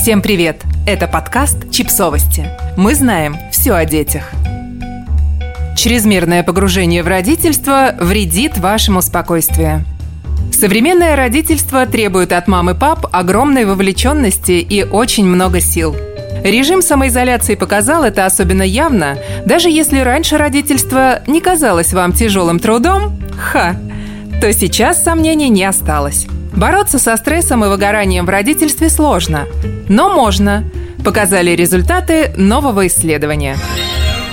Всем привет! Это подкаст «Чипсовости». Мы знаем все о детях. Чрезмерное погружение в родительство вредит вашему спокойствию. Современное родительство требует от мам и пап огромной вовлеченности и очень много сил. Режим самоизоляции показал это особенно явно, даже если раньше родительство не казалось вам тяжелым трудом, ха, то сейчас сомнений не осталось. Бороться со стрессом и выгоранием в родительстве сложно, но можно, показали результаты нового исследования.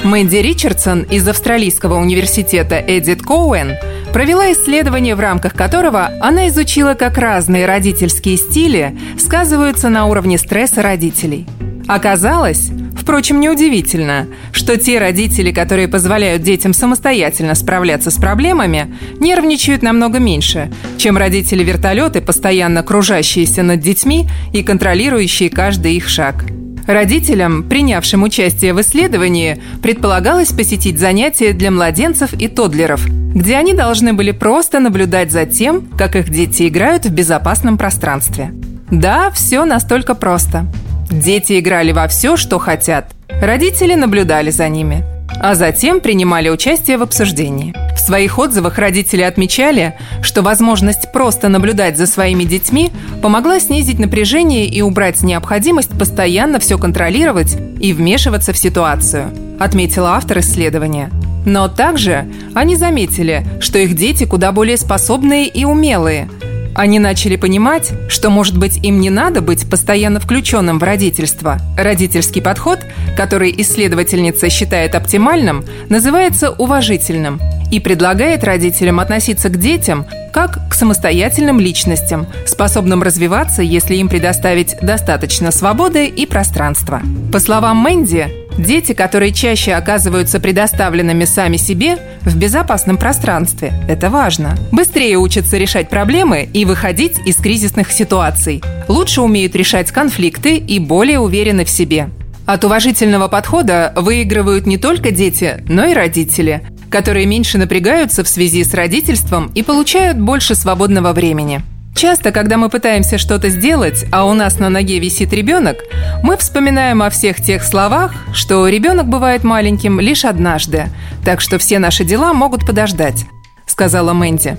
Мэнди Ричардсон из Австралийского университета Эдит Коуэн провела исследование, в рамках которого она изучила, как разные родительские стили сказываются на уровне стресса родителей. Оказалось, Впрочем, неудивительно, что те родители, которые позволяют детям самостоятельно справляться с проблемами, нервничают намного меньше, чем родители-вертолеты, постоянно кружащиеся над детьми и контролирующие каждый их шаг. Родителям, принявшим участие в исследовании, предполагалось посетить занятия для младенцев и тодлеров, где они должны были просто наблюдать за тем, как их дети играют в безопасном пространстве. Да, все настолько просто – Дети играли во все, что хотят. Родители наблюдали за ними, а затем принимали участие в обсуждении. В своих отзывах родители отмечали, что возможность просто наблюдать за своими детьми помогла снизить напряжение и убрать необходимость постоянно все контролировать и вмешиваться в ситуацию, отметила автор исследования. Но также они заметили, что их дети куда более способные и умелые – они начали понимать, что, может быть, им не надо быть постоянно включенным в родительство. Родительский подход, который исследовательница считает оптимальным, называется уважительным и предлагает родителям относиться к детям как к самостоятельным личностям, способным развиваться, если им предоставить достаточно свободы и пространства. По словам Мэнди, Дети, которые чаще оказываются предоставленными сами себе в безопасном пространстве. Это важно. Быстрее учатся решать проблемы и выходить из кризисных ситуаций. Лучше умеют решать конфликты и более уверены в себе. От уважительного подхода выигрывают не только дети, но и родители, которые меньше напрягаются в связи с родительством и получают больше свободного времени. Часто, когда мы пытаемся что-то сделать, а у нас на ноге висит ребенок, мы вспоминаем о всех тех словах, что ребенок бывает маленьким лишь однажды, так что все наши дела могут подождать, сказала Мэнди.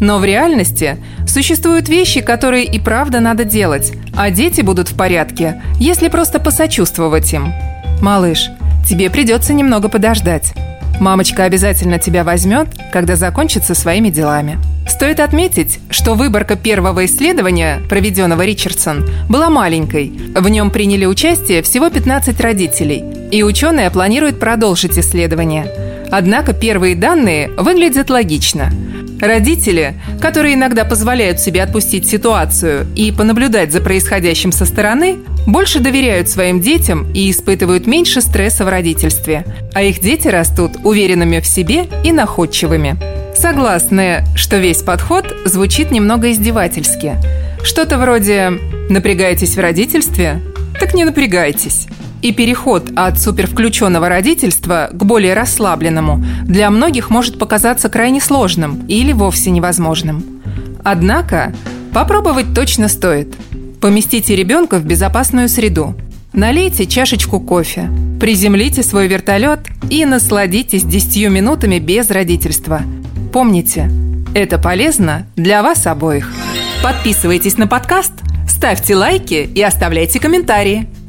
Но в реальности существуют вещи, которые и правда надо делать, а дети будут в порядке, если просто посочувствовать им. Малыш, тебе придется немного подождать. Мамочка обязательно тебя возьмет, когда закончит со своими делами. Стоит отметить, что выборка первого исследования, проведенного Ричардсон, была маленькой. В нем приняли участие всего 15 родителей, и ученые планируют продолжить исследование. Однако первые данные выглядят логично. Родители, которые иногда позволяют себе отпустить ситуацию и понаблюдать за происходящим со стороны, больше доверяют своим детям и испытывают меньше стресса в родительстве, а их дети растут уверенными в себе и находчивыми. Согласны, что весь подход звучит немного издевательски. Что-то вроде «напрягаетесь в родительстве? Так не напрягайтесь». И переход от супервключенного родительства к более расслабленному для многих может показаться крайне сложным или вовсе невозможным. Однако попробовать точно стоит. Поместите ребенка в безопасную среду. Налейте чашечку кофе, приземлите свой вертолет и насладитесь 10 минутами без родительства. Помните, это полезно для вас обоих. Подписывайтесь на подкаст, ставьте лайки и оставляйте комментарии.